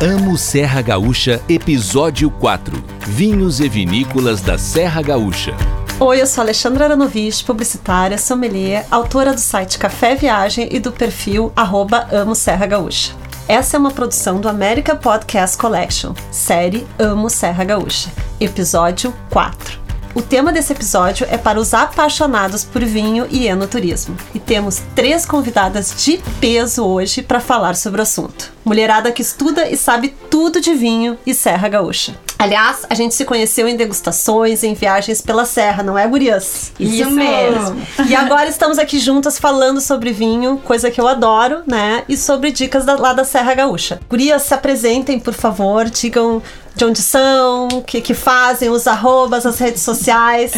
Amo Serra Gaúcha, episódio 4. Vinhos e vinícolas da Serra Gaúcha. Oi, eu sou Alexandra Aranovich, publicitária, sommelier, autora do site Café Viagem e do perfil arroba Amo Serra Gaúcha. Essa é uma produção do America Podcast Collection, série Amo Serra Gaúcha, episódio 4. O tema desse episódio é para os apaixonados por vinho e enoturismo. E temos três convidadas de peso hoje para falar sobre o assunto. Mulherada que estuda e sabe tudo de vinho e Serra Gaúcha. Aliás, a gente se conheceu em degustações, em viagens pela serra, não é, gurias? Isso, Isso mesmo. E agora estamos aqui juntas falando sobre vinho, coisa que eu adoro, né? E sobre dicas da, lá da Serra Gaúcha. Gurias, se apresentem, por favor, digam de onde são, o que, que fazem, os arrobas, as redes sociais.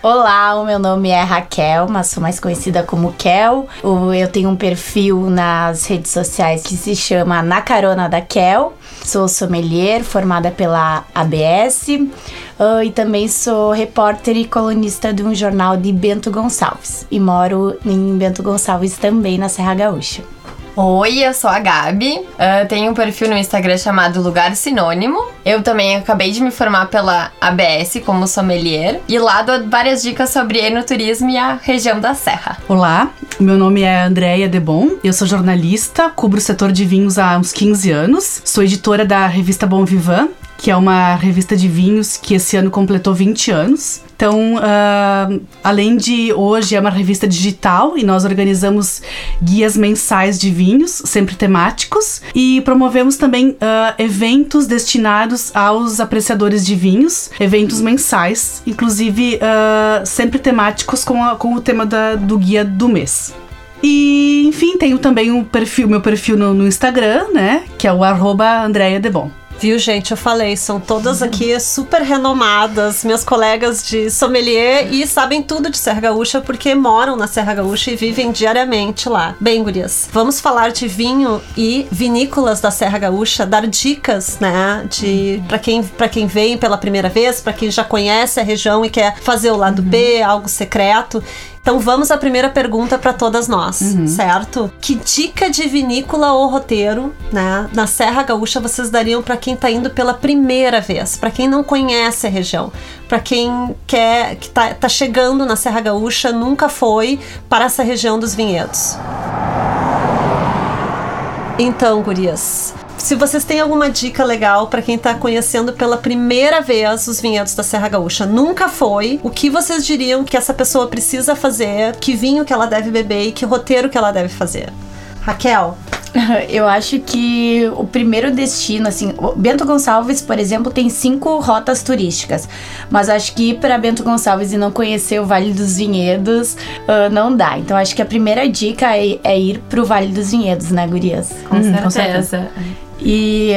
Olá, o meu nome é Raquel, mas sou mais conhecida como Kel. Eu tenho um perfil nas redes sociais que se chama Na Carona da Kel. Sou sommelier, formada pela ABS. Ah, e também sou repórter e colunista de um jornal de Bento Gonçalves. E moro em Bento Gonçalves também, na Serra Gaúcha. Oi, eu sou a Gabi. Uh, tenho um perfil no Instagram chamado Lugar Sinônimo. Eu também acabei de me formar pela ABS como sommelier. E lá dou várias dicas sobre enoturismo e a região da Serra. Olá, meu nome é Andréia Debon. Eu sou jornalista, cubro o setor de vinhos há uns 15 anos. Sou editora da revista Bom Vivan que é uma revista de vinhos que esse ano completou 20 anos. Então, uh, além de hoje é uma revista digital e nós organizamos guias mensais de vinhos, sempre temáticos, e promovemos também uh, eventos destinados aos apreciadores de vinhos, eventos mensais, inclusive uh, sempre temáticos com, a, com o tema da, do guia do mês. E, enfim, tenho também um perfil, meu perfil no, no Instagram, né? Que é o arroba Debon. Viu, gente? Eu falei, são todas aqui super renomadas, minhas colegas de sommelier e sabem tudo de Serra Gaúcha porque moram na Serra Gaúcha e vivem diariamente lá. Bem, gurias, vamos falar de vinho e vinícolas da Serra Gaúcha, dar dicas, né, de para quem para quem vem pela primeira vez, para quem já conhece a região e quer fazer o lado uhum. B, algo secreto. Então vamos à primeira pergunta para todas nós, uhum. certo? Que dica de vinícola ou roteiro, né, na Serra Gaúcha vocês dariam para quem está indo pela primeira vez, para quem não conhece a região, para quem quer que tá, tá chegando na Serra Gaúcha, nunca foi para essa região dos vinhedos? Então, gurias, se vocês têm alguma dica legal para quem tá conhecendo pela primeira vez os vinhedos da Serra Gaúcha, nunca foi, o que vocês diriam que essa pessoa precisa fazer, que vinho que ela deve beber e que roteiro que ela deve fazer? Raquel? Eu acho que o primeiro destino, assim, Bento Gonçalves, por exemplo, tem cinco rotas turísticas, mas acho que ir para Bento Gonçalves e não conhecer o Vale dos Vinhedos uh, não dá. Então acho que a primeira dica é, é ir pro Vale dos Vinhedos, né, Gurias? Com, hum, certeza. com certeza e,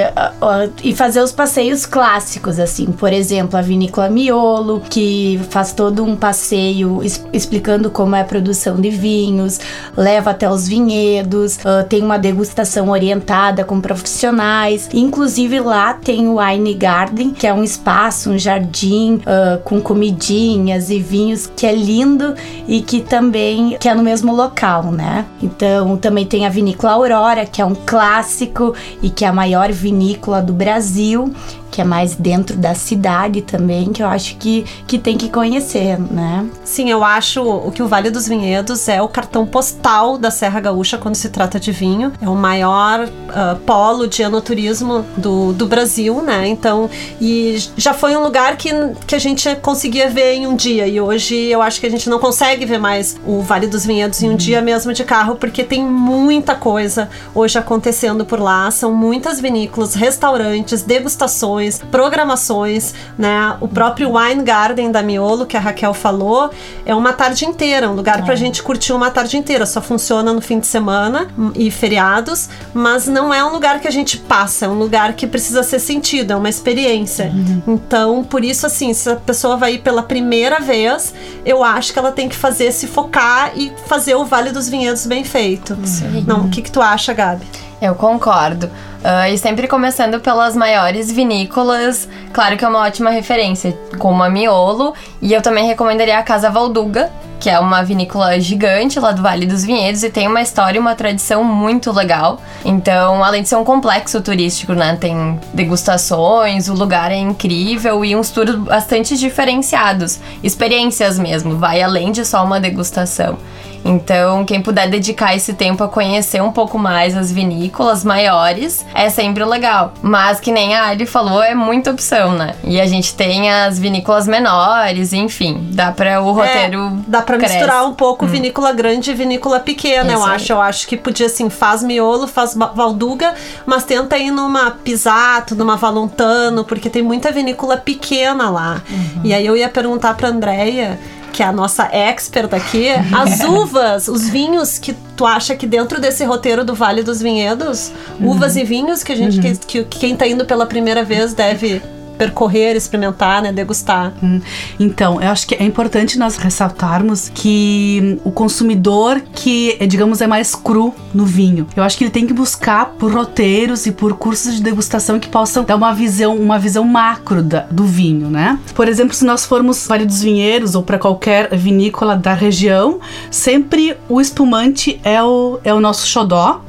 e fazer os passeios clássicos, assim. Por exemplo, a vinícola Miolo, que faz todo um passeio explicando como é a produção de vinhos, leva até os vinhedos, uh, tem uma degustação orientada com profissionais. Inclusive lá tem o Wine Garden, que é um espaço, um jardim uh, com comidinhas e vinhos que é lindo e que também que é no mesmo local, né? Então também tem a vinícola Aurora, que é um clássico e que é a maior vinícola do Brasil que é mais dentro da cidade também, que eu acho que, que tem que conhecer, né? Sim, eu acho o que o Vale dos Vinhedos é o cartão postal da Serra Gaúcha quando se trata de vinho. É o maior uh, polo de enoturismo do, do Brasil, né? Então, e já foi um lugar que, que a gente conseguia ver em um dia. E hoje eu acho que a gente não consegue ver mais o Vale dos Vinhedos em um uhum. dia mesmo de carro, porque tem muita coisa hoje acontecendo por lá. São muitas vinícolas, restaurantes, degustações programações, né? O próprio Wine Garden da Miolo, que a Raquel falou, é uma tarde inteira, um lugar é. pra gente curtir uma tarde inteira. Só funciona no fim de semana e feriados, mas não é um lugar que a gente passa, é um lugar que precisa ser sentido, é uma experiência. Uhum. Então, por isso, assim, se a pessoa vai ir pela primeira vez, eu acho que ela tem que fazer, se focar e fazer o Vale dos Vinhedos bem feito. Uhum. Não, o que, que tu acha, Gabi? Eu concordo. Uh, e sempre começando pelas maiores vinícolas, claro que é uma ótima referência, como a Miolo. E eu também recomendaria a Casa Valduga, que é uma vinícola gigante lá do Vale dos Vinhedos e tem uma história e uma tradição muito legal. Então, além de ser um complexo turístico, né, tem degustações, o lugar é incrível e uns tours bastante diferenciados, experiências mesmo, vai além de só uma degustação. Então, quem puder dedicar esse tempo a conhecer um pouco mais as vinícolas maiores, é sempre legal. Mas que nem a Ali falou, é muita opção, né? E a gente tem as vinícolas menores, enfim, dá para o roteiro é, dá para misturar um pouco hum. vinícola grande e vinícola pequena, Isso eu acho. Aí. Eu acho que podia assim, faz miolo, faz valduga, mas tenta ir numa Pisato, numa Valontano, porque tem muita vinícola pequena lá. Uhum. E aí eu ia perguntar para Andreia que é a nossa expert aqui, as uvas, os vinhos que tu acha que dentro desse roteiro do Vale dos Vinhedos, uhum. uvas e vinhos que a gente uhum. que, que quem tá indo pela primeira vez deve percorrer, experimentar, né, degustar. Hum. Então, eu acho que é importante nós ressaltarmos que o consumidor que, digamos, é mais cru no vinho, eu acho que ele tem que buscar por roteiros e por cursos de degustação que possam dar uma visão, uma visão macro da, do vinho, né? Por exemplo, se nós formos Vale dos Vinheiros ou para qualquer vinícola da região, sempre o espumante é o, é o nosso xodó.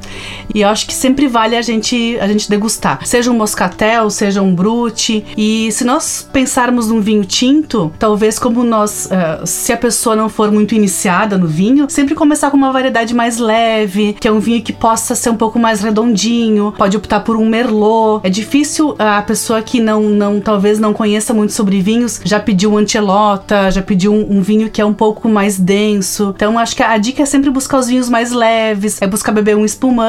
E eu acho que sempre vale a gente a gente degustar. Seja um moscatel, seja um brute. E se nós pensarmos num vinho tinto, talvez como nós, uh, se a pessoa não for muito iniciada no vinho, sempre começar com uma variedade mais leve, que é um vinho que possa ser um pouco mais redondinho. Pode optar por um merlot. É difícil a pessoa que não, não talvez não conheça muito sobre vinhos já pediu um antelota, já pediu um, um vinho que é um pouco mais denso. Então acho que a dica é sempre buscar os vinhos mais leves, é buscar beber um espumante.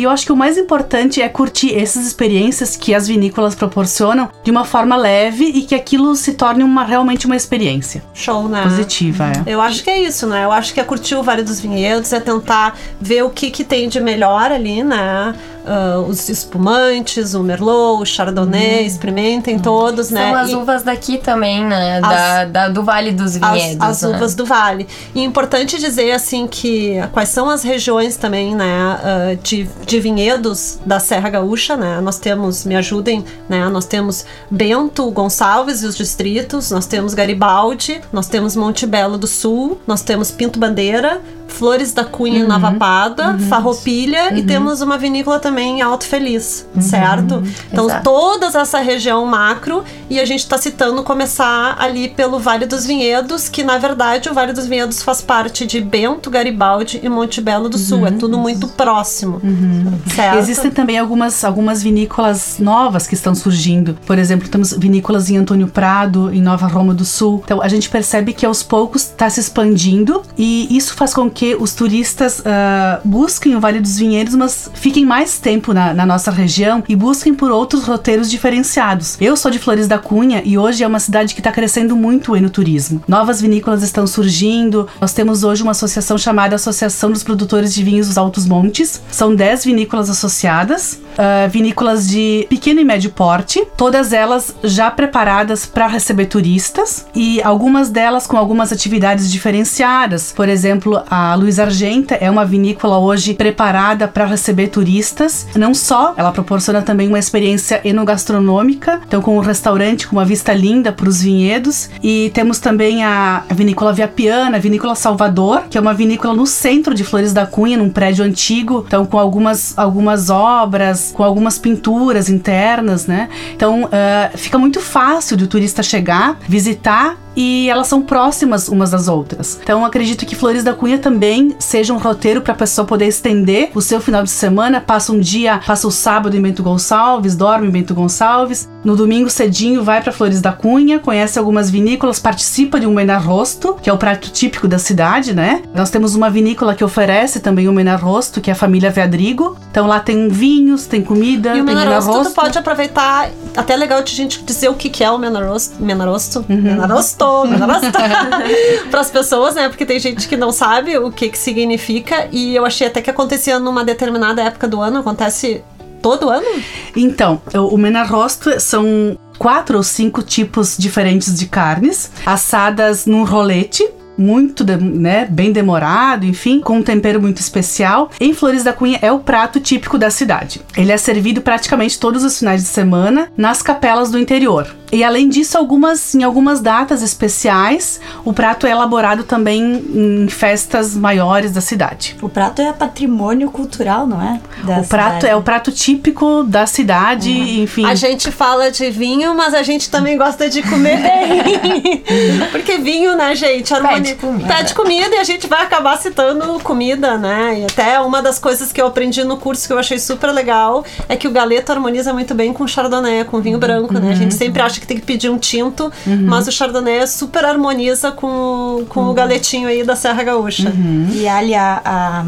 E eu acho que o mais importante é curtir essas experiências que as vinícolas proporcionam de uma forma leve e que aquilo se torne uma, realmente uma experiência. Show, né? Positiva, é. Eu acho que é isso, né? Eu acho que é curtir o Vale dos Vinhedos, é tentar ver o que, que tem de melhor ali, né? Uh, os espumantes, o Merlot, o Chardonnay, hum. experimentem todos, São né? São as e uvas daqui também, né? As, da, da, do Vale dos Vinhedos. As, as né? uvas do Vale. E é importante dizer, assim, que quais são as regiões também, né, uh, de, de vinhedos da Serra Gaúcha, né? Nós temos, me ajudem, né? Nós temos Bento Gonçalves e os distritos, nós temos Garibaldi, nós temos Monte Belo do Sul, nós temos Pinto Bandeira, Flores da Cunha uhum. em Nova Pada, uhum. Farroupilha uhum. e temos uma vinícola também em Alto Feliz, uhum. certo? Então Exato. toda essa região macro e a gente está citando começar ali pelo Vale dos Vinhedos, que na verdade o Vale dos Vinhedos faz parte de Bento, Garibaldi e Monte Belo do Sul, é uhum. tudo muito próximo, uhum. certo? Existem também algumas, algumas vinícolas novas que estão surgindo, por exemplo, temos vinícolas em Antônio Prado, em Nova Roma do Sul, então a gente percebe que aos poucos está se expandindo e isso faz com que os turistas uh, busquem o Vale dos Vinhedos, mas fiquem mais tempo na, na, nossa região e busquem por outros roteiros diferenciados. Eu sou de Flores da Cunha e hoje é uma cidade que está crescendo muito no turismo. Novas vinícolas estão surgindo. Nós temos hoje uma associação chamada Associação dos Produtores de Vinhos dos Altos Montes. São 10 vinícolas associadas, uh, vinícolas de pequeno e médio porte, todas elas já preparadas para receber turistas e algumas delas com algumas atividades diferenciadas. Por exemplo, a Luiz Argenta é uma vinícola hoje preparada para receber turistas. Não só, ela proporciona também uma experiência enogastronômica, então com um restaurante com uma vista linda para os vinhedos. E temos também a, vinícola Viapiana, a vinícola Salvador, que é uma vinícola no centro de Flores da Cunha, num prédio antigo, então com algumas, algumas obras, com algumas pinturas internas, né? Então uh, fica muito fácil do turista chegar, visitar e elas são próximas umas das outras. Então acredito que Flores da Cunha também seja um roteiro para a pessoa poder estender o seu final de semana, passa um dia, passa o sábado em Bento Gonçalves, dorme em Bento Gonçalves, no domingo cedinho vai para Flores da Cunha, conhece algumas vinícolas, participa de um rosto, que é o prato típico da cidade, né? Nós temos uma vinícola que oferece também um rosto, que é a família Veadrigo. Então lá tem vinhos, tem comida, e o tem Menarosto. tu pode aproveitar, até legal de gente dizer o que que é o Menarosto, Menarosto, uhum. Menarosto, Menarosto, para as pessoas, né? Porque tem gente que não sabe o que que significa e eu achei até que acontecia numa determinada época do ano, acontece todo ano? Então, o Menarrosto são quatro ou cinco tipos diferentes de carnes assadas num rolete muito, né, bem demorado, enfim, com um tempero muito especial. Em Flores da Cunha é o prato típico da cidade. Ele é servido praticamente todos os finais de semana nas capelas do interior. E além disso, algumas, em algumas datas especiais, o prato é elaborado também em festas maiores da cidade. O prato é patrimônio cultural, não é? Da o prato cidade. é o prato típico da cidade, enfim. A gente fala de vinho, mas a gente também gosta de comer bem. Porque vinho, né, gente? Harmoni... Pede comida. Pede comida e a gente vai acabar citando comida, né? E até uma das coisas que eu aprendi no curso que eu achei super legal é que o galeto harmoniza muito bem com chardonnay, com vinho branco, né? A gente sempre acha que tem que pedir um tinto, mas o chardonnay super harmoniza com, com o galetinho aí da Serra Gaúcha. E ali a, a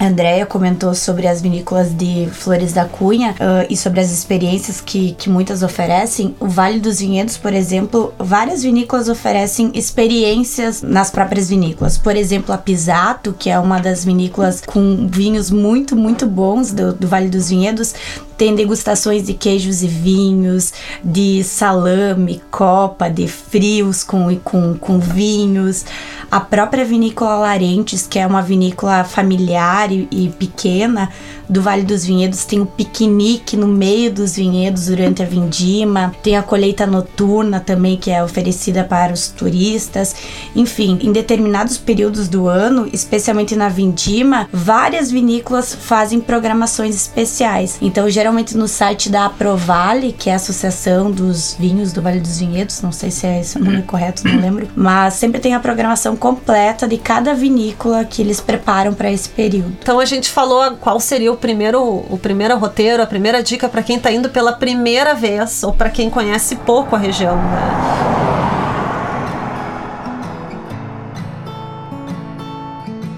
Andrea comentou sobre as vinícolas de Flores da Cunha ah, e sobre as experiências que, que muitas oferecem. O Vale dos Vinhedos, por exemplo, várias vinícolas oferecem experiências nas próprias vinícolas. Por exemplo, a Pisato, que é uma das vinícolas com vinhos muito, muito bons do, do Vale dos Vinhedos, tem degustações de queijos e vinhos, de salame, copa, de frios com, com, com vinhos. A própria vinícola Larentes, que é uma vinícola familiar e, e pequena do Vale dos Vinhedos, tem um piquenique no meio dos vinhedos durante a vindima. Tem a colheita noturna também, que é oferecida para os turistas. Enfim, em determinados períodos do ano, especialmente na vindima, várias vinícolas fazem programações especiais. Então, geralmente no site da Aprovale, que é a Associação dos Vinhos do Vale dos Vinhedos, não sei se é esse o nome correto, não lembro, mas sempre tem a programação completa de cada vinícola que eles preparam para esse período. Então a gente falou qual seria o primeiro, o primeiro roteiro, a primeira dica para quem tá indo pela primeira vez ou para quem conhece pouco a região, né?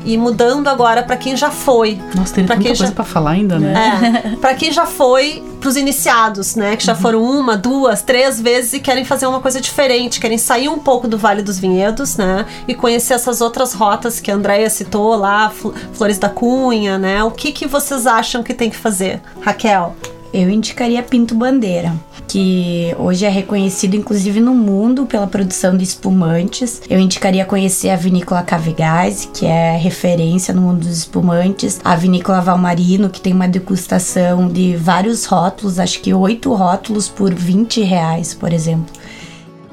E mudando agora para quem já foi. Nossa, tem pra tanta quem coisa já- pra falar ainda, né? É, para quem já foi pros iniciados, né, que já foram uma, duas, três vezes e querem fazer uma coisa diferente, querem sair um pouco do Vale dos Vinhedos, né, e conhecer essas outras rotas que a Andrea citou lá, Fl- Flores da Cunha, né? O que que vocês acham que tem que fazer, Raquel? Eu indicaria Pinto Bandeira, que hoje é reconhecido inclusive no mundo pela produção de espumantes. Eu indicaria conhecer a vinícola Cavegás, que é referência no mundo dos espumantes. A vinícola Valmarino, que tem uma degustação de vários rótulos, acho que oito rótulos por 20 reais, por exemplo.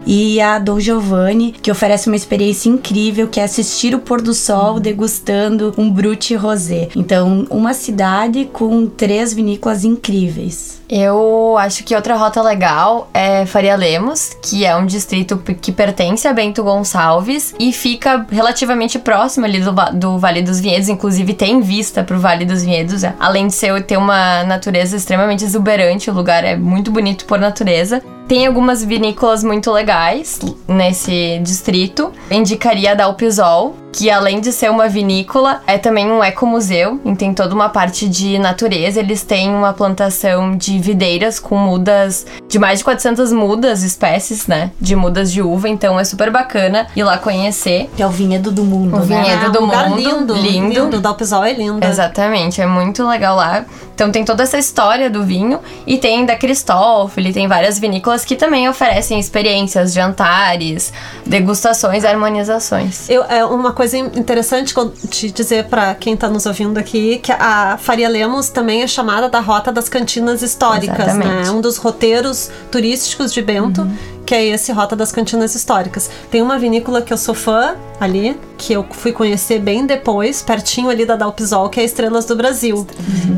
E a Dom Giovanni, que oferece uma experiência incrível, que é assistir o pôr do sol degustando um Brut Rosé. Então, uma cidade com três vinícolas incríveis. Eu acho que outra rota legal é Faria Lemos, que é um distrito que pertence a Bento Gonçalves e fica relativamente próximo ali do, do Vale dos Vinhedos, inclusive tem vista pro Vale dos Vinhedos, além de ser, ter uma natureza extremamente exuberante, o lugar é muito bonito por natureza. Tem algumas vinícolas muito legais nesse distrito. Indicaria a Dalpisol, que além de ser uma vinícola, é também um ecomuseu, e tem toda uma parte de natureza. Eles têm uma plantação de videiras com mudas, de mais de 400 mudas, espécies, né, de mudas de uva, então é super bacana ir lá conhecer. Que é o vinhedo do mundo, O né? vinhedo É, do um lugar mundo, lindo, lindo. lindo. Dalpisol é lindo. Exatamente, é muito legal lá. Então tem toda essa história do vinho e tem da Cristófoli, tem várias vinícolas que também oferecem experiências, jantares, degustações, harmonizações. Eu, é uma coisa interessante que eu te dizer para quem tá nos ouvindo aqui, que a Faria Lemos também é chamada da Rota das Cantinas Históricas, Exatamente. né? Um dos roteiros turísticos de Bento, que é esse Rota das Cantinas Históricas. Tem uma vinícola que eu sou fã ali, que eu fui conhecer bem depois, pertinho ali da Dalpisol, que é a Estrelas do Brasil.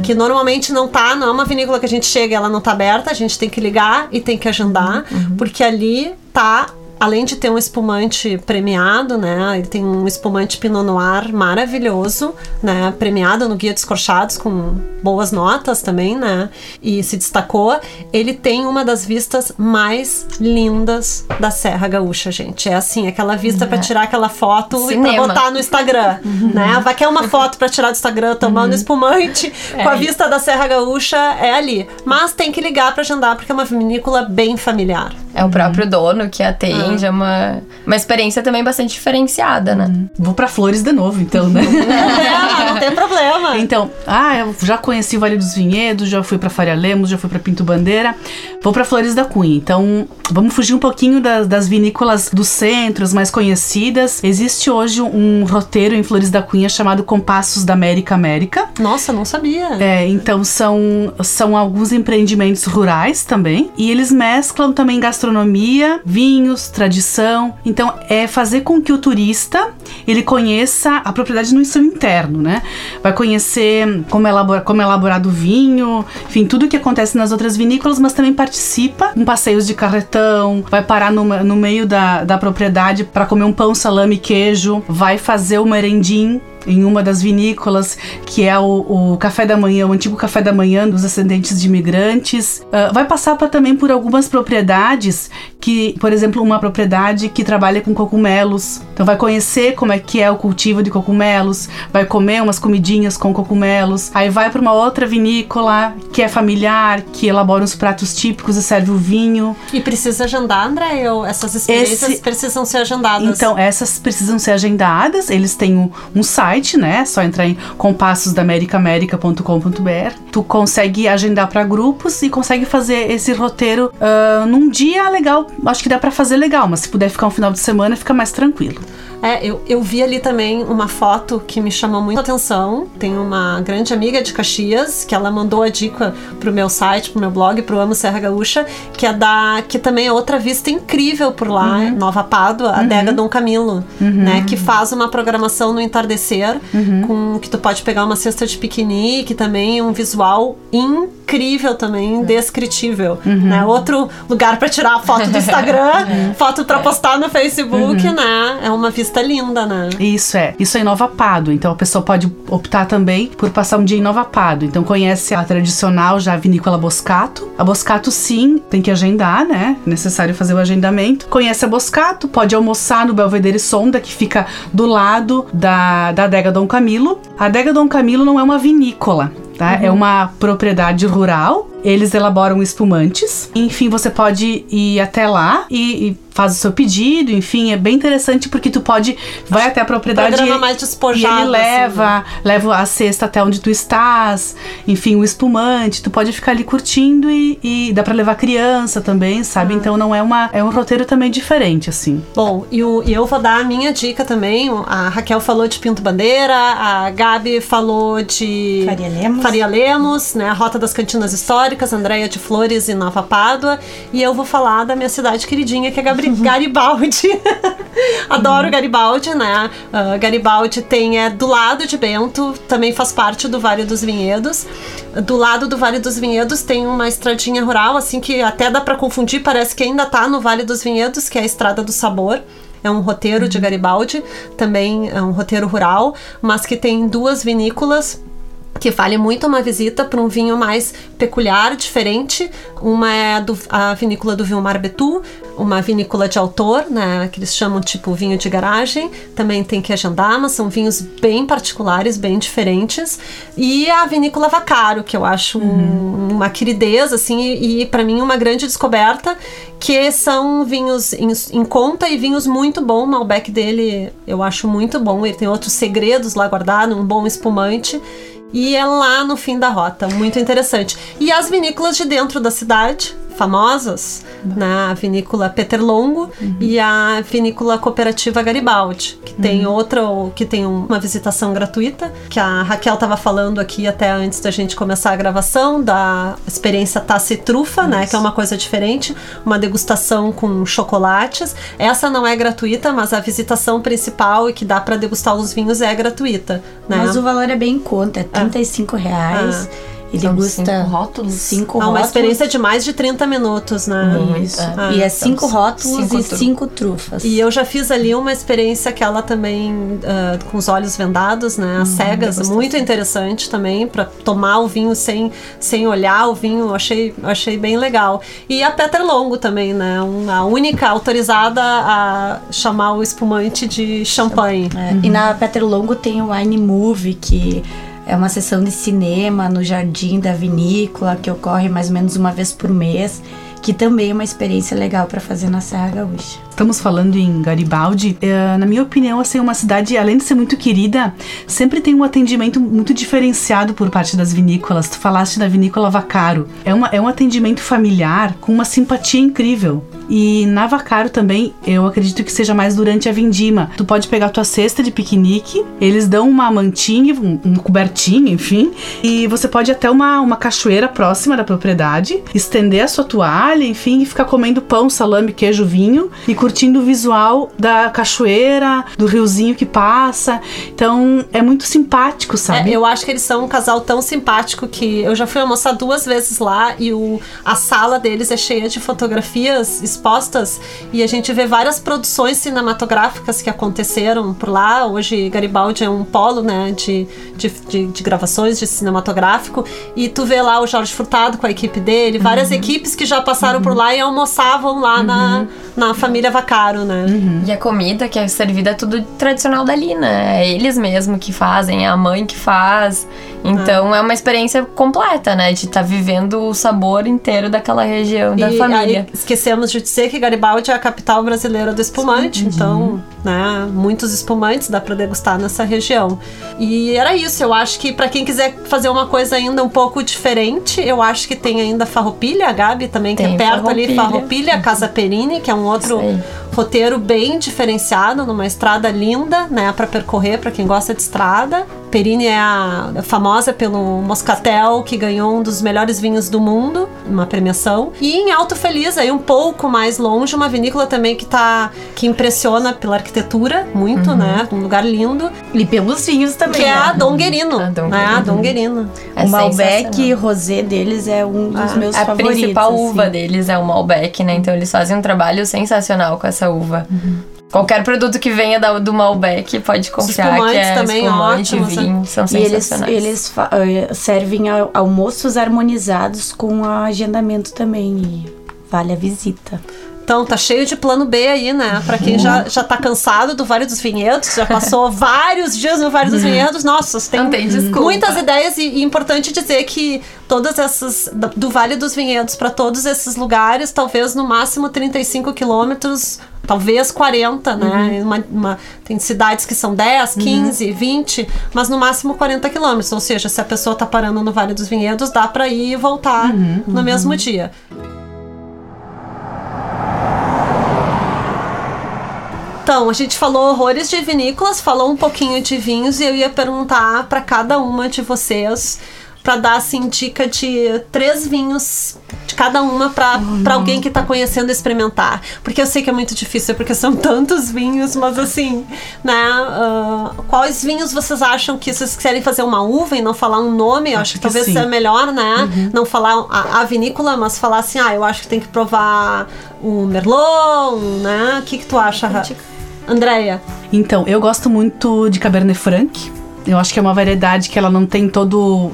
Que normalmente não tá, não é uma vinícola que a gente chega e ela não tá aberta, a gente tem que ligar e tem que agendar, porque ali tá além de ter um espumante premiado, né? Ele tem um espumante Pinot Noir maravilhoso, né? Premiado no Guia dos Corchados com boas notas também, né? E se destacou. Ele tem uma das vistas mais lindas da Serra Gaúcha, gente. É assim, aquela vista pra tirar aquela foto e Cinema. pra botar no Instagram, né? Vai querer uma foto pra tirar do Instagram tomando espumante com a vista da Serra Gaúcha é ali. Mas tem que ligar pra agendar porque é uma vinícola bem familiar. É o próprio dono que atende, é uma, uma experiência também bastante diferenciada, né? Vou pra Flores de novo, então, né? É, não tem problema. Então, ah, eu já conheci o Vale dos Vinhedos, já fui pra Faria Lemos, já fui pra Pinto Bandeira, vou pra Flores da Cunha. Então, vamos fugir um pouquinho das, das vinícolas do centro, as mais conhecidas. Existe hoje um roteiro em Flores da Cunha chamado Compassos da América América. Nossa, não sabia. É, então são, são alguns empreendimentos rurais também. E eles mesclam também gastronomia, vinhos, tradição. Então é fazer com que o turista ele conheça a propriedade no seu interno, né? Vai conhecer como é, como é elaborado o vinho, enfim, tudo o que acontece nas outras vinícolas, mas também participa em passeios de carretão, vai parar no, no meio da, da propriedade para comer um pão, salame queijo, vai fazer o merendim em uma das vinícolas, que é o, o, café da manhã, o antigo café da manhã dos ascendentes de imigrantes. Uh, vai passar pra, também por algumas propriedades que, por exemplo, uma propriedade que trabalha com cogumelos. Então vai conhecer como é que é o cultivo de cogumelos, vai comer umas comidinhas com cogumelos. Aí vai para uma outra vinícola que é familiar, que elabora os pratos típicos e serve o vinho. E precisa agendar, André? Ou essas experiências Esse... precisam ser agendadas? Então, essas precisam ser agendadas. Eles têm um, um site, né? É só entrar em compassosdaamericaamerica.com.br. Tu consegue agendar para grupos e consegue fazer esse roteiro uh, num dia legal acho que dá para fazer legal, mas se puder ficar um final de semana, fica mais tranquilo. É, eu, eu vi ali também uma foto que me chamou muito a atenção. Tem uma grande amiga de Caxias que ela mandou a dica pro meu site, pro meu blog, pro Amo Serra Gaúcha, que é da que também é outra vista incrível por lá, uhum. Nova Pádua, a uhum. Adega Dom Camilo, uhum. né, que faz uma programação no entardecer uhum. com que tu pode pegar uma cesta de piquenique, também um visual incrível também, descritível, uhum. né? Outro lugar para tirar foto do Instagram, foto para postar no Facebook, uhum. né? É uma vista vista linda, né? Isso é. Isso é em Nova Pado. Então a pessoa pode optar também por passar um dia em Nova Pado. Então conhece a tradicional já a vinícola Boscato. A Boscato sim, tem que agendar, né? Necessário fazer o agendamento. Conhece a Boscato, pode almoçar no Belvedere Sonda, que fica do lado da, da adega Dom Camilo. A adega Dom Camilo não é uma vinícola. Tá? Uhum. É uma propriedade rural. Eles elaboram espumantes. Enfim, você pode ir até lá e, e faz o seu pedido, enfim, é bem interessante porque tu pode vai até a propriedade e, mais despojado, e ele leva, assim, né? leva a cesta até onde tu estás, enfim, o espumante, tu pode ficar ali curtindo e, e dá para levar criança também, sabe? Ah. Então não é uma é um roteiro também diferente assim. Bom, e, o, e eu vou dar a minha dica também. A Raquel falou de Pinto Bandeira, a Gabi falou de Faria Lemos, Faria Lemos né? A Rota das Cantinas Históricas, Andréia de Flores e Nova Pádua, e eu vou falar da minha cidade queridinha que é Garibaldi. Adoro uhum. Garibaldi, né? Uh, Garibaldi tem é do lado de Bento, também faz parte do Vale dos Vinhedos. Do lado do Vale dos Vinhedos tem uma estradinha rural, assim que até dá para confundir, parece que ainda tá no Vale dos Vinhedos, que é a Estrada do Sabor. É um roteiro uhum. de Garibaldi, também é um roteiro rural, mas que tem duas vinícolas que vale muito uma visita para um vinho mais peculiar, diferente. Uma é do, a vinícola do Vilmar Betu, uma vinícola de autor, né, que eles chamam tipo vinho de garagem. Também tem que agendar, mas são vinhos bem particulares, bem diferentes. E a vinícola Vacaro, que eu acho uhum. uma queridez, assim, e, e para mim uma grande descoberta, que são vinhos em, em conta e vinhos muito bons. O Malbec dele eu acho muito bom. Ele tem outros segredos lá guardados, um bom espumante. E é lá no fim da rota, muito interessante. E as vinícolas de dentro da cidade, famosas, uhum. né? a vinícola Peterlongo uhum. e a vinícola cooperativa Garibaldi, que uhum. tem outra, que tem uma visitação gratuita, que a Raquel estava falando aqui até antes da gente começar a gravação, da experiência Taça e Trufa, né? Que é uma coisa diferente, uma degustação com chocolates. Essa não é gratuita, mas a visitação principal e que dá para degustar os vinhos é gratuita. Né? Mas o valor é bem em conta, é 35 é. reais. Ah. Ele São gusta cinco rótulos. Cinco ah, rótulos. uma experiência de mais de 30 minutos, né? Isso. Ah, e é cinco então, rótulos cinco e tru... cinco trufas. E eu já fiz ali uma experiência que ela também uh, com os olhos vendados, né? As hum, cegas, muito interessante também para tomar o vinho sem, sem olhar o vinho. Achei achei bem legal. E a Peter Longo também, né? a única autorizada a chamar o espumante de champanhe. É. Uhum. E na Peter Longo tem o Wine Movie que é uma sessão de cinema no jardim da vinícola que ocorre mais ou menos uma vez por mês, que também é uma experiência legal para fazer na Serra Gaúcha. estamos falando em Garibaldi, é, na minha opinião, assim, é uma cidade, além de ser muito querida, sempre tem um atendimento muito diferenciado por parte das vinícolas. Tu falaste da vinícola Vacaro. É, uma, é um atendimento familiar com uma simpatia incrível. E na Vacaro também, eu acredito que seja mais durante a vindima. Tu pode pegar tua cesta de piquenique, eles dão uma mantinha, um, um cobertinho, enfim, e você pode ir até uma, uma cachoeira próxima da propriedade, estender a sua toalha, enfim, e ficar comendo pão, salame, queijo, vinho e curtindo o visual da cachoeira, do riozinho que passa. Então, é muito simpático, sabe? É, eu acho que eles são um casal tão simpático que eu já fui almoçar duas vezes lá e o, a sala deles é cheia de fotografias expostas e a gente vê várias produções cinematográficas que aconteceram por lá. Hoje Garibaldi é um polo, né, de, de, de, de gravações de cinematográfico e tu vê lá o Jorge Furtado com a equipe dele, várias equipes que já passaram por lá e almoçavam lá na, na família Vacaro, né? E a comida que é servida é tudo tradicional dali, né? É eles mesmo que fazem, é a mãe que faz. Então é uma experiência completa, né? De estar vivendo o sabor inteiro daquela região da E família. aí, esquecemos de dizer que Garibaldi é a capital brasileira do espumante, então, né, muitos espumantes dá para degustar nessa região. E era isso, eu acho que para quem quiser fazer uma coisa ainda um pouco diferente, eu acho que tem ainda Farroupilha, a Gabi também, que Tem é perto ali, Farroupilha. Casa Perini, que é um outro roteiro bem diferenciado, numa estrada linda, né, para percorrer para quem gosta de estrada. Perini é a é famosa pelo Moscatel, que ganhou um dos melhores vinhos do mundo, uma premiação. E em Alto Feliz, aí um pouco mais longe, uma vinícola também que tá que impressiona pela arquitetura muito, né? Um lugar lindo, E pelos vinhos também. que é né? a Dom Guerino, A Dom né? A Dom Guerino. É o Malbec rosé deles é um dos Ah, meus A favoritos. principal uva assim. deles é o Malbec, né? Então eles fazem um trabalho sensacional com essa uva. Uhum. Qualquer produto que venha da- do Malbec pode confiar que é também espumante, ótimos, né? vinho, são E eles, sensacionais. eles fa- eh, servem al- almoços harmonizados com agendamento também. E vale a visita. Então, tá cheio de plano B aí, né? Pra quem já, já tá cansado do Vale dos Vinhedos, já passou vários dias no Vale dos Vinhedos, nossa, tem, Não tem desculpa. muitas ideias e, e importante dizer que todas essas, do Vale dos Vinhedos pra todos esses lugares, talvez no máximo 35 quilômetros, talvez 40, né? Uma- uma- tem cidades que são 10, 15, 20, mas no máximo 40 quilômetros. Ou seja, se a pessoa tá parando no Vale dos Vinhedos, dá pra ir e voltar no mesmo dia. Então, a gente falou horrores de vinícolas, falou um pouquinho de vinhos e eu ia perguntar pra cada uma de vocês pra dar assim dica de três vinhos de cada uma pra pra alguém que tá conhecendo experimentar, porque eu sei que é muito difícil porque são tantos vinhos, mas assim, né? ah, quais vinhos vocês acham que se vocês quiserem fazer uma uva e não falar um nome, eu acho, Acho que que talvez sim. seja melhor, né? Não falar a, a vinícola, mas falar assim, ah, eu acho que tem que provar o Merlot, um, né? O que que tu acha, Ra- Andréia? Então, eu gosto muito de Cabernet Franc. Eu acho que é uma variedade que ela não tem todo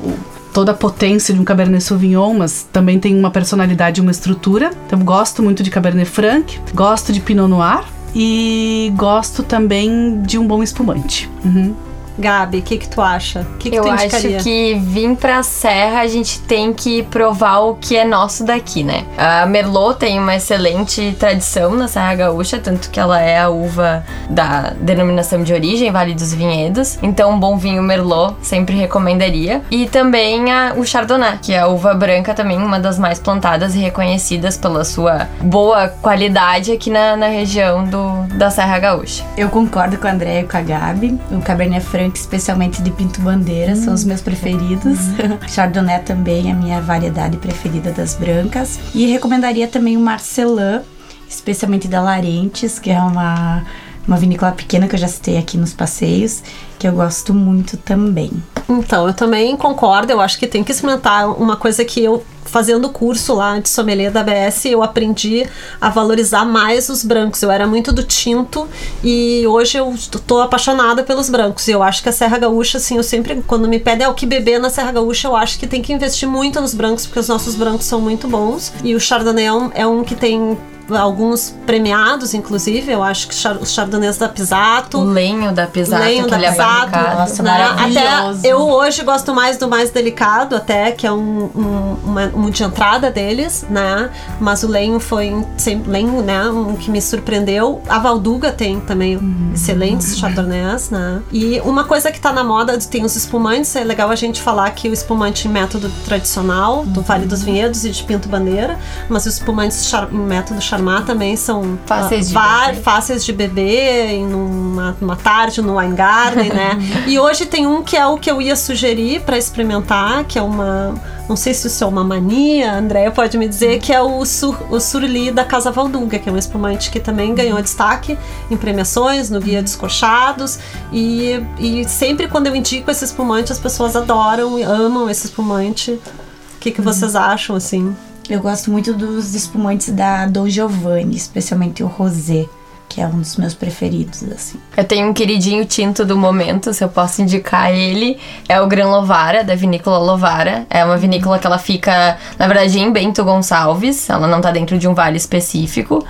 toda a potência de um Cabernet Sauvignon, mas também tem uma personalidade e uma estrutura. Então, gosto muito de Cabernet Franc, gosto de Pinot Noir e gosto também de um bom espumante. Uhum. Gabi, o que que tu acha? O que, que Eu tu acho que vir pra Serra a gente tem que provar o que é nosso daqui, né? A Merlot tem uma excelente tradição na Serra Gaúcha, tanto que ela é a uva da denominação de origem, Vale dos Vinhedos. Então, um bom vinho Merlot sempre recomendaria. E também a- o Chardonnay, que é a uva branca também, uma das mais plantadas e reconhecidas pela sua boa qualidade aqui na, na região do, da Serra Gaúcha. Eu concordo com a Andréia e com a Gabi. O Cabernet Franc, especialmente de Pinto Bandeira, são os meus preferidos. Chardonnay também é a minha variedade preferida das brancas. E recomendaria também o Marcelin, especialmente da Larentes, que é uma, uma vinícola pequena que eu já citei aqui nos passeios, que eu gosto muito também. Então, eu também concordo. Eu acho que tem que experimentar uma coisa que eu, fazendo o curso lá de sommelier da ABS, eu aprendi a valorizar mais os brancos. Eu era muito do tinto e hoje eu tô apaixonada pelos brancos. E eu acho que a Serra Gaúcha, assim, eu sempre, quando me pedem "Ah, o que beber na Serra Gaúcha, eu acho que tem que investir muito nos brancos, porque os nossos brancos são muito bons. E o Chardonnay é um, é um que tem alguns premiados, inclusive. Eu acho que os chardonnays da Pisato. O lenho da Pisato, Lenho da Pisato, abarricado. Nossa, né? maravilhoso. Até eu hoje gosto mais do mais delicado, até que é um, um, uma- um de entrada deles, né? Mas o lenho foi sempre lenho, né? Um que me surpreendeu. A Valduga tem também excelentes chardonnays, né? E uma coisa que tá na moda tem os espumantes. É legal a gente falar que o espumante em método tradicional do Vale dos Vinhedos e de Pinto Bandeira, mas os espumantes em método Charmat também são Fáceis ah, de beber. fáceis de beber em numa, numa tarde no wine garden, né? e hoje tem um que é o que eu ia sugerir para experimentar, que é uma não sei se isso é uma mania, a Andrea pode me dizer, que é o, sur, o Surli da Casa Valduga, que é um espumante que também ganhou destaque em premiações, no Guia Descochados. E, e sempre quando eu indico esse espumante, as pessoas adoram e amam esse espumante. O que, que vocês acham, assim? Eu gosto muito dos espumantes da Dom Giovanni, especialmente o rosé, que é um dos meus preferidos, assim. Eu tenho um queridinho tinto do momento, se eu posso indicar ele. É o Gran Lovara, da vinícola Lovara. É uma vinícola que ela fica, na verdade, em Bento Gonçalves. Ela não tá dentro de um vale específico.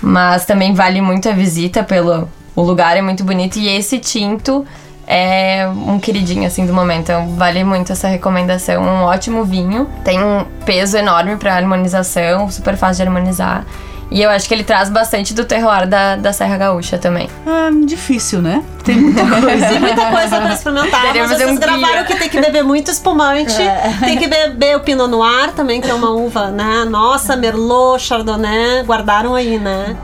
Mas também vale muito a visita pelo... O lugar é muito bonito. E esse tinto é um queridinho, assim, do momento. Então, vale muito essa recomendação. Um ótimo vinho. Tem um peso enorme pra harmonização. Super fácil de harmonizar. E eu acho que ele traz bastante do terroir da, da Serra Gaúcha também. Ah, difícil, né? Tem muita coisa. Tem muita coisa pra experimentar, mas vocês um gravaram guia. que tem que beber muito espumante, tem que beber o Pinot Noir também, que é uma uva, né? Nossa, Merlot, Chardonnay, guardaram aí, né?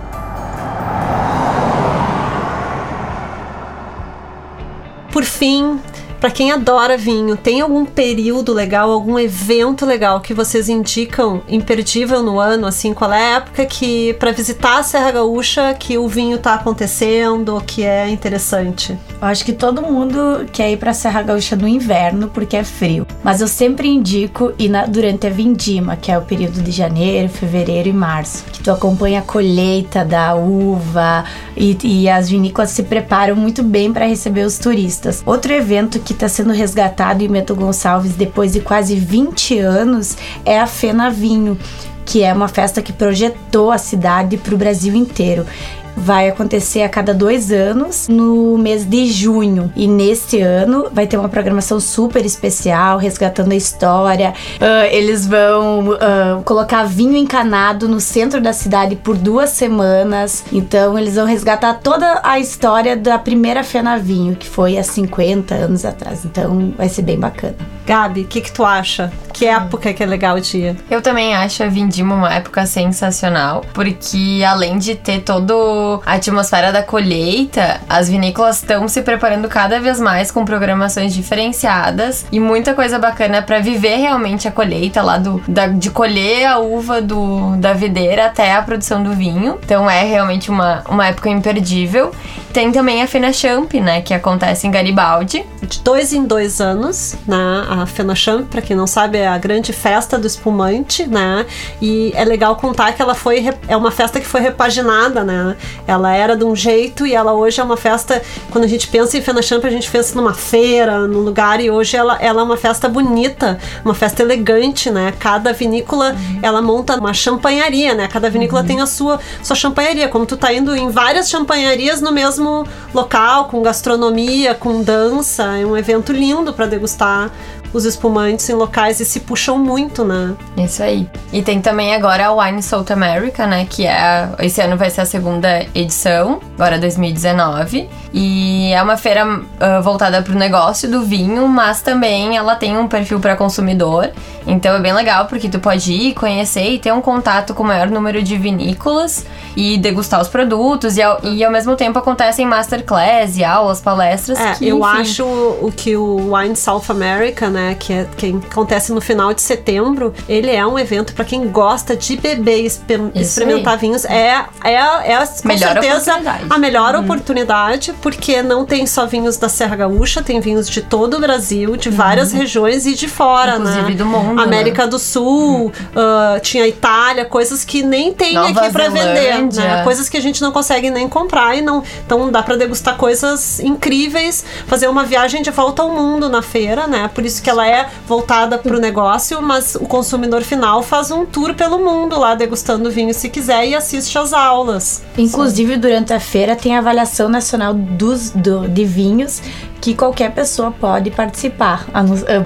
Por fim, pra quem adora vinho, tem algum período legal, algum evento legal que vocês indicam imperdível no ano, assim, qual é a época que pra visitar a Serra Gaúcha que o vinho tá acontecendo, que é interessante? Eu acho que todo mundo quer ir pra Serra Gaúcha no inverno porque é frio. Mas eu sempre indico ir na- durante a vindima, que é o período de janeiro, fevereiro e março. Que tu acompanha a colheita da uva e, e as vinícolas se preparam muito bem para receber os turistas. Outro evento que está sendo resgatado em Meto Gonçalves depois de quase 20 anos é a Fena Vinho, que é uma festa que projetou a cidade para o Brasil inteiro vai acontecer a cada dois anos no mês de junho. E neste ano vai ter uma programação super especial, resgatando a história. Ah, eles vão ah, colocar vinho encanado no centro da cidade por duas semanas. Então eles vão resgatar toda a história da primeira Fena Vinho, que foi há 50 anos atrás. Então vai ser bem bacana. Gabi, o que, que tu acha? Que época que é legal de ir? Eu também acho a Vindima uma época sensacional, porque além de ter a atmosfera da colheita, as vinícolas estão se preparando cada vez mais com programações diferenciadas e muita coisa bacana pra viver realmente a colheita lá do da- de colher a uva do da videira até a produção do vinho. Então é realmente uma, uma época imperdível. Tem também a Fena Champ, né, que acontece em Garibaldi. De dois em dois anos, né? A Fenachamp, pra quem não sabe, é a grande festa do espumante, né? E é legal contar que ela foi é uma festa que foi repaginada, né? Ela era de um jeito e ela hoje é uma festa. Quando a gente pensa em Fenachamp, a gente pensa numa feira, num lugar e hoje ela, ela é uma festa bonita, uma festa elegante, né? Cada vinícola ela monta uma champanharia, né? Cada vinícola tem a sua sua champanharia, como tu tá indo em várias champanharias no mesmo local, com gastronomia, com dança, é um evento lindo para degustar os espumantes em locais e se puxam muito, né? Isso aí. E tem também agora a Wine South America, né? Que é. Esse ano vai ser a segunda edição, agora 2019. E é uma feira ah, voltada para o negócio do vinho, mas também ela tem um perfil para consumidor. Então é bem legal porque tu pode ir, conhecer e ter um contato com o maior número de vinícolas e degustar os produtos. E ao, e ao mesmo tempo acontecem masterclass e aulas, palestras. É, que, eu enfim, acho o que o Wine South America, né, que, é, que acontece no final de setembro, ele é um evento para quem gosta de beber e exper- experimentar vinhos. É, é, é com Melhor certeza a melhor oportunidade, porque não tem só vinhos da Serra Gaúcha, tem vinhos de todo o Brasil, de várias regiões e de fora, Inclusive né? do mundo, América do Sul, ah, tinha Itália, coisas que nem tem Nova aqui para vender, né? Coisas que a gente não consegue nem comprar e não, então dá para degustar coisas incríveis, fazer uma viagem de volta ao mundo na feira, né? Por isso que ela é voltada para o negócio, mas o consumidor final faz um tour pelo mundo lá degustando vinho se quiser e assiste às aulas. Inclusive, durante a feira tem a avaliação nacional dos, do, de vinhos que qualquer pessoa pode participar.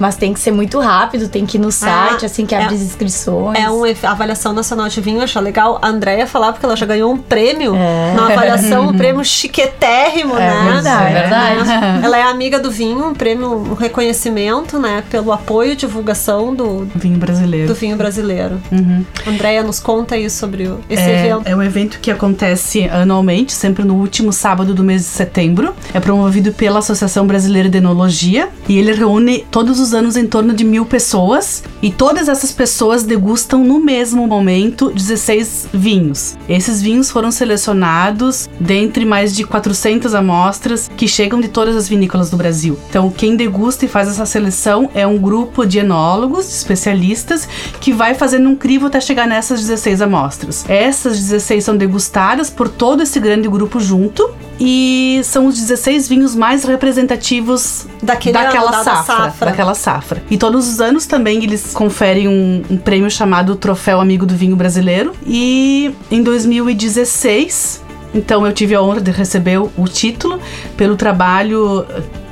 Mas tem que ser muito rápido, tem que ir no site, assim que é- abre as inscrições. É uma avaliação nacional de vinho, eu acho legal a Andrea falar, porque ela já ganhou um prêmio É. na avaliação, um prêmio chiquetérrimo, É né? verdade. É verdade. Ela é amiga do vinho, um prêmio, um reconhecimento, né? Pelo apoio e divulgação do, Vinho brasileiro. do vinho brasileiro. Andréia, nos conta aí sobre esse É, evento. é um evento que acontece anualmente, sempre no último sábado do mês de setembro. É promovido pela Associação Brasileira de Enologia e ele reúne todos os anos em torno de mil pessoas e todas essas pessoas degustam no mesmo momento 16 vinhos. Esses vinhos foram selecionados dentre mais de 400 amostras que chegam de todas as vinícolas do Brasil. Então, quem degusta e faz essa seleção é um grupo de enólogos, de especialistas, que vai fazendo um crivo até chegar nessas 16 amostras. Essas 16 são degustadas por todo esse grande grupo junto e são os 16 vinhos mais representativos Daquele daquela ano, da- da safra, safra. daquela safra. E todos os anos também eles conferem um, um prêmio chamado Troféu Amigo do Vinho Brasileiro. E em 2016, então eu tive a honra de receber o título pelo trabalho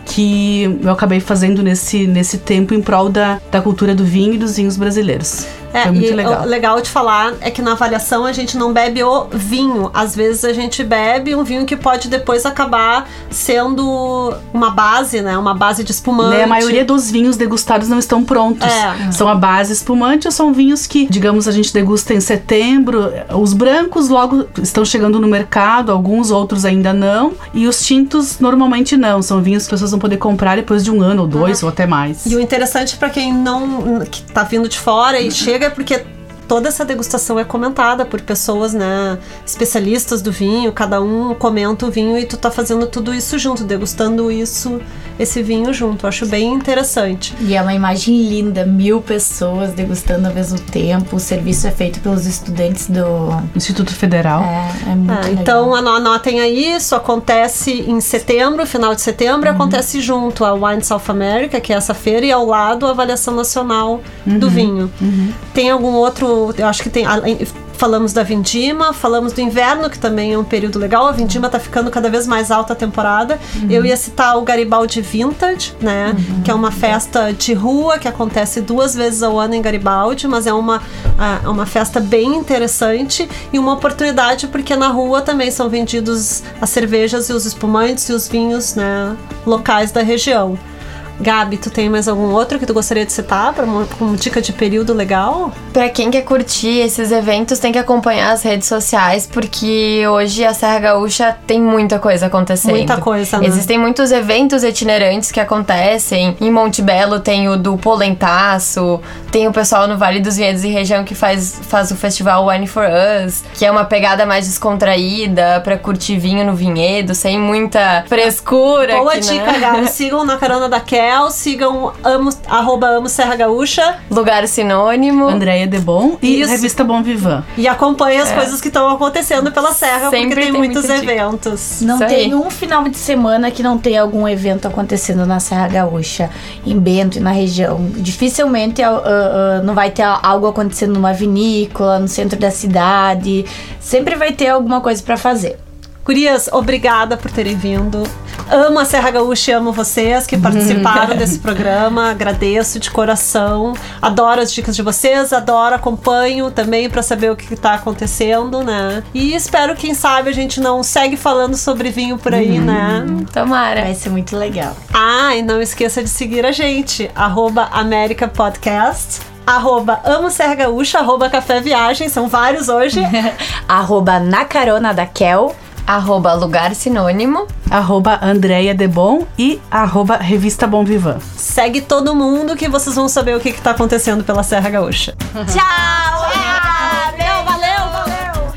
que eu acabei fazendo nesse, nesse tempo em prol da, da cultura do vinho e dos vinhos brasileiros. É, Foi muito legal. o legal de falar é que na avaliação a gente não bebe o vinho. Às vezes a gente bebe um vinho que pode depois acabar sendo uma base, né? Uma base de espumante. Né, a maioria dos vinhos degustados não estão prontos. É. São a base espumante ou são vinhos que, digamos, a gente degusta em setembro. Os brancos logo estão chegando no mercado, alguns outros ainda não. E os tintos normalmente não. São vinhos que as pessoas vão poder comprar depois de um ano ou dois ou até mais. E o interessante para quem não que tá vindo de fora e chega porque toda essa degustação é comentada por pessoas, né, especialistas do vinho, cada um comenta o vinho e tu tá fazendo tudo isso junto, degustando isso, esse vinho junto. Eu acho bem interessante. E é uma imagem linda, mil pessoas degustando ao mesmo tempo. O serviço é feito pelos estudantes do. Instituto Federal. É, é muito Ah, legal. então ano- anotem aí, isso acontece em setembro, final de setembro, acontece junto a Wine South America, que é essa feira, e ao lado a avaliação nacional do vinho. Tem algum outro, eu acho que tem. Falamos da Vindima, falamos do inverno, que também é um período legal. A Vindima tá ficando cada vez mais alta a temporada. Eu ia citar o Garibaldi Vintage, né? Que é uma festa de rua que acontece duas vezes ao ano em Garibaldi, mas é uma, é uma festa bem interessante e uma oportunidade porque na rua também são vendidos as cervejas e os espumantes e os vinhos, né? Locais da região. Gabi, tu tem mais algum outro que tu gostaria de citar para uma, como dica de período legal? Pra quem quer curtir esses eventos, tem que acompanhar as redes sociais, porque hoje a Serra Gaúcha tem muita coisa acontecendo. Muita coisa, né? Existem muitos eventos itinerantes que acontecem. Em Monte Belo tem o do Polentaço, tem o pessoal no Vale dos Vinhedos e região que faz, faz o festival Wine for Us, que é uma pegada mais descontraída pra curtir vinho no vinhedo, sem muita frescura. Boa que, dica, né? Gabi. Sigam na carona da Kel, sigam amo, arroba amo Serra Gaúcha Lugar sinônimo. Andréia Debon e Isso. Revista Bom Vivan. e acompanhem as coisas que estão acontecendo pela Serra, Sempre porque tem, tem muitos eventos. Não Isso aí. tem um final de semana que não tenha algum evento acontecendo na Serra Gaúcha, em Bento e na região. Dificilmente ah, ah, não vai ter algo acontecendo numa vinícola, no centro da cidade. Sempre vai ter alguma coisa pra fazer. Gurias, obrigada por terem vindo. Amo a Serra Gaúcha e amo vocês que participaram desse programa. Agradeço de coração. Adoro as dicas de vocês, adoro, acompanho também para saber o que está acontecendo, né? E espero, quem sabe, a gente não segue falando sobre vinho por aí, né? Tomara. Vai ser muito legal. Ah, e não esqueça de seguir a gente, arroba América Podcast, arroba Amo Serra Gaúcha, arroba Café Viagem, são vários hoje. Arroba na carona da Kel. Arroba lugar sinônimo. Arroba Andréia Debon e arroba Revista Bom Vivan. Segue todo mundo que vocês vão saber o que, que tá acontecendo pela Serra Gaúcha. Tchau! Valeu, valeu, valeu!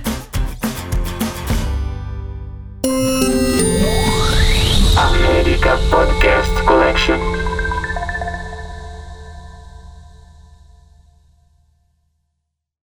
America Podcast Collection.